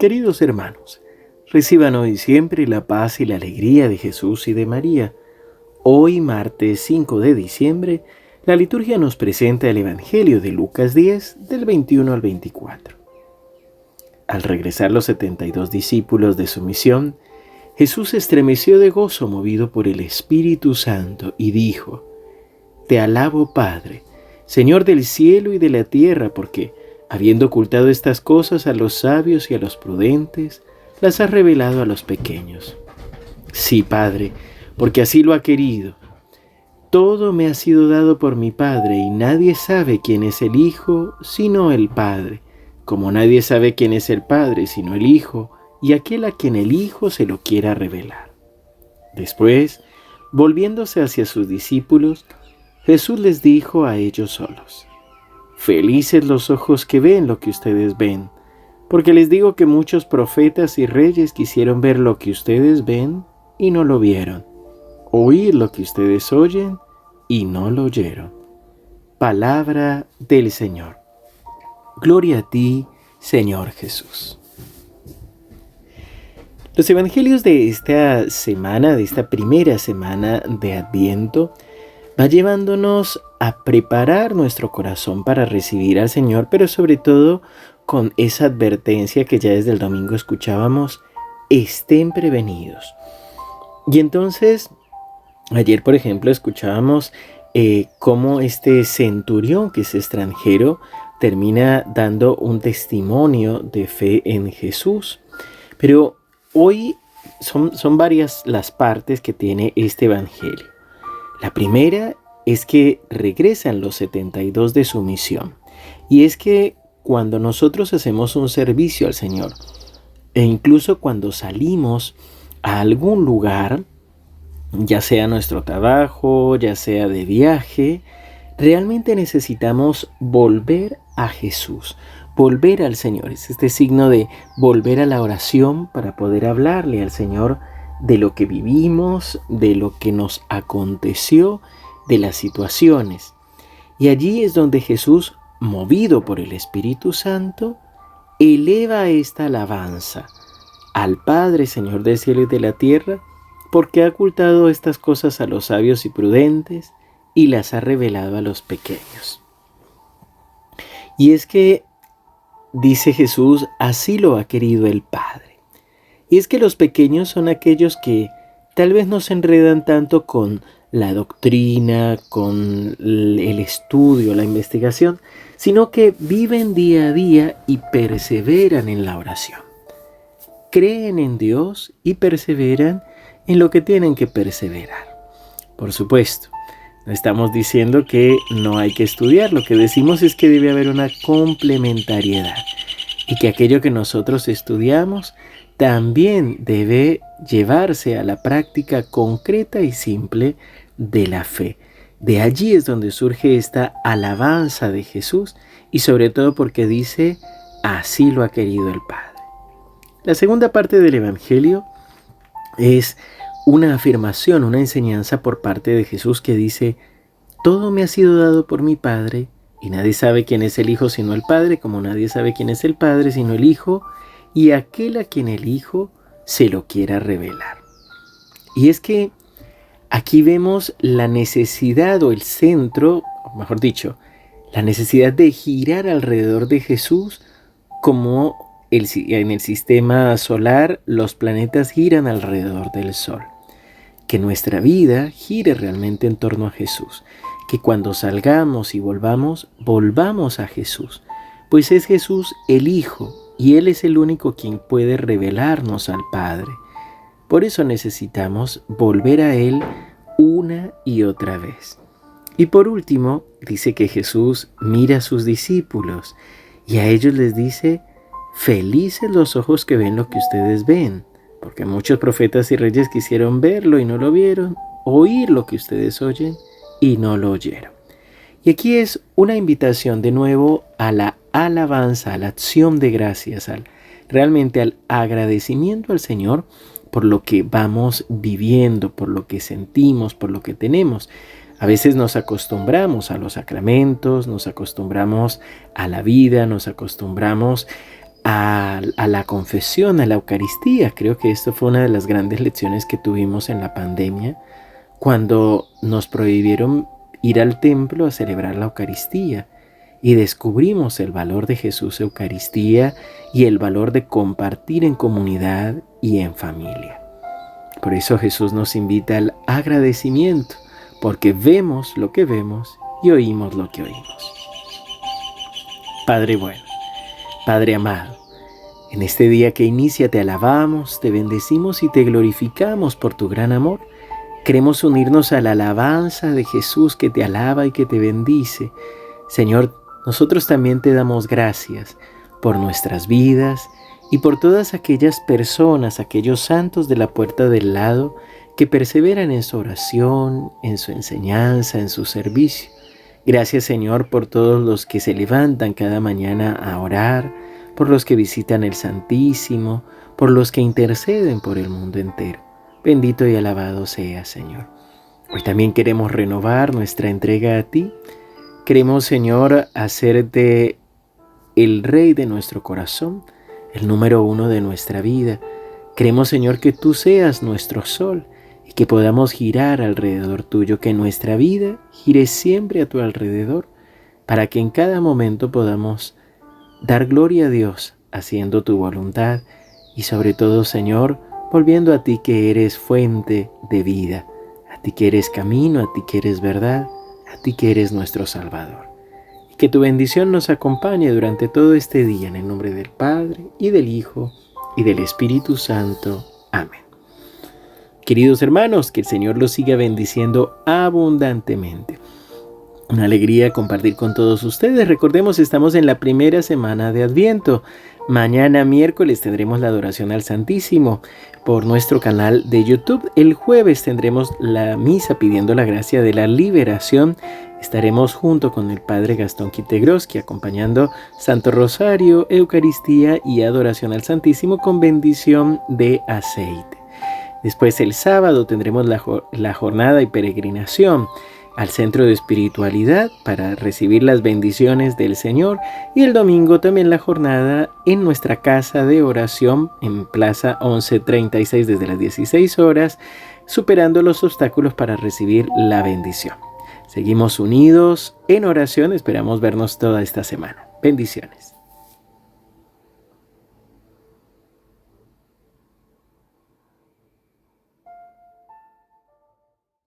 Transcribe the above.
Queridos hermanos, reciban hoy siempre la paz y la alegría de Jesús y de María. Hoy, martes 5 de diciembre, la liturgia nos presenta el Evangelio de Lucas 10, del 21 al 24. Al regresar los 72 discípulos de su misión, Jesús estremeció de gozo movido por el Espíritu Santo y dijo, Te alabo Padre, Señor del cielo y de la tierra, porque Habiendo ocultado estas cosas a los sabios y a los prudentes, las ha revelado a los pequeños. Sí, Padre, porque así lo ha querido. Todo me ha sido dado por mi Padre y nadie sabe quién es el Hijo sino el Padre, como nadie sabe quién es el Padre sino el Hijo y aquel a quien el Hijo se lo quiera revelar. Después, volviéndose hacia sus discípulos, Jesús les dijo a ellos solos, Felices los ojos que ven lo que ustedes ven, porque les digo que muchos profetas y reyes quisieron ver lo que ustedes ven y no lo vieron, oír lo que ustedes oyen y no lo oyeron. Palabra del Señor. Gloria a ti, Señor Jesús. Los evangelios de esta semana, de esta primera semana de Adviento, va llevándonos a preparar nuestro corazón para recibir al Señor, pero sobre todo con esa advertencia que ya desde el domingo escuchábamos, estén prevenidos. Y entonces, ayer por ejemplo escuchábamos eh, cómo este centurión que es extranjero termina dando un testimonio de fe en Jesús. Pero hoy son, son varias las partes que tiene este Evangelio. La primera es que regresan los 72 de su misión. Y es que cuando nosotros hacemos un servicio al Señor, e incluso cuando salimos a algún lugar, ya sea nuestro trabajo, ya sea de viaje, realmente necesitamos volver a Jesús, volver al Señor. Es este signo de volver a la oración para poder hablarle al Señor de lo que vivimos, de lo que nos aconteció, de las situaciones. Y allí es donde Jesús, movido por el Espíritu Santo, eleva esta alabanza al Padre, Señor del cielo y de la tierra, porque ha ocultado estas cosas a los sabios y prudentes y las ha revelado a los pequeños. Y es que, dice Jesús, así lo ha querido el Padre. Y es que los pequeños son aquellos que tal vez no se enredan tanto con la doctrina, con el estudio, la investigación, sino que viven día a día y perseveran en la oración. Creen en Dios y perseveran en lo que tienen que perseverar. Por supuesto, no estamos diciendo que no hay que estudiar, lo que decimos es que debe haber una complementariedad y que aquello que nosotros estudiamos también debe llevarse a la práctica concreta y simple de la fe. De allí es donde surge esta alabanza de Jesús y sobre todo porque dice, así lo ha querido el Padre. La segunda parte del Evangelio es una afirmación, una enseñanza por parte de Jesús que dice, todo me ha sido dado por mi Padre y nadie sabe quién es el Hijo sino el Padre, como nadie sabe quién es el Padre sino el Hijo, y aquel a quien el Hijo se lo quiera revelar. Y es que aquí vemos la necesidad o el centro, mejor dicho, la necesidad de girar alrededor de Jesús como en el sistema solar los planetas giran alrededor del Sol. Que nuestra vida gire realmente en torno a Jesús. Que cuando salgamos y volvamos, volvamos a Jesús. Pues es Jesús el Hijo y Él es el único quien puede revelarnos al Padre. Por eso necesitamos volver a Él una y otra vez. Y por último, dice que Jesús mira a sus discípulos y a ellos les dice, felices los ojos que ven lo que ustedes ven, porque muchos profetas y reyes quisieron verlo y no lo vieron, oír lo que ustedes oyen y no lo oyeron. Y aquí es una invitación de nuevo a la alabanza, a la acción de gracias, al, realmente al agradecimiento al Señor por lo que vamos viviendo, por lo que sentimos, por lo que tenemos. A veces nos acostumbramos a los sacramentos, nos acostumbramos a la vida, nos acostumbramos a, la confesión, a la Eucaristía. Creo que esto fue una de las grandes lecciones que tuvimos en la pandemia, cuando nos prohibieron ir al templo a celebrar la Eucaristía y descubrimos el valor de Jesús Eucaristía y el valor de compartir en comunidad y en familia. Por eso Jesús nos invita al agradecimiento, porque vemos lo que vemos y oímos lo que oímos. Padre bueno, Padre amado, en este día que inicia te alabamos, te bendecimos y te glorificamos por tu gran amor. Queremos unirnos a la alabanza de Jesús que te alaba y que te bendice. Señor, nosotros también te damos gracias por nuestras vidas y por todas aquellas personas, aquellos santos de la puerta del lado que perseveran en su oración, en su enseñanza, en su servicio. Gracias Señor por todos los que se levantan cada mañana a orar, por los que visitan el Santísimo, por los que interceden por el mundo entero. Bendito y alabado sea Señor. Hoy también queremos renovar nuestra entrega a ti. Queremos Señor hacerte el Rey de nuestro corazón, el número uno de nuestra vida. Queremos Señor que tú seas nuestro sol y que podamos girar alrededor tuyo, que nuestra vida gire siempre a tu alrededor, para que en cada momento podamos dar gloria a Dios haciendo tu voluntad y sobre todo, Señor, volviendo a ti que eres fuente de vida, a ti que eres camino, a ti que eres verdad, a ti que eres nuestro Salvador. Y que tu bendición nos acompañe durante todo este día en el nombre del Padre y del Hijo y del Espíritu Santo. Amén. Queridos hermanos, que el Señor los siga bendiciendo abundantemente. Una alegría compartir con todos ustedes. Recordemos, estamos en la primera semana de Adviento. Mañana miércoles tendremos la adoración al Santísimo por nuestro canal de YouTube. El jueves tendremos la misa pidiendo la gracia de la liberación. Estaremos junto con el Padre Gastón Quitegroski acompañando Santo Rosario, Eucaristía y adoración al Santísimo con bendición de aceite. Después el sábado tendremos la, jornada y peregrinación al centro de espiritualidad para recibir las bendiciones del Señor y el domingo también la jornada en nuestra casa de oración en Plaza 1136 desde las 16 horas, superando los obstáculos para recibir la bendición. Seguimos unidos en oración, esperamos vernos toda esta semana. Bendiciones.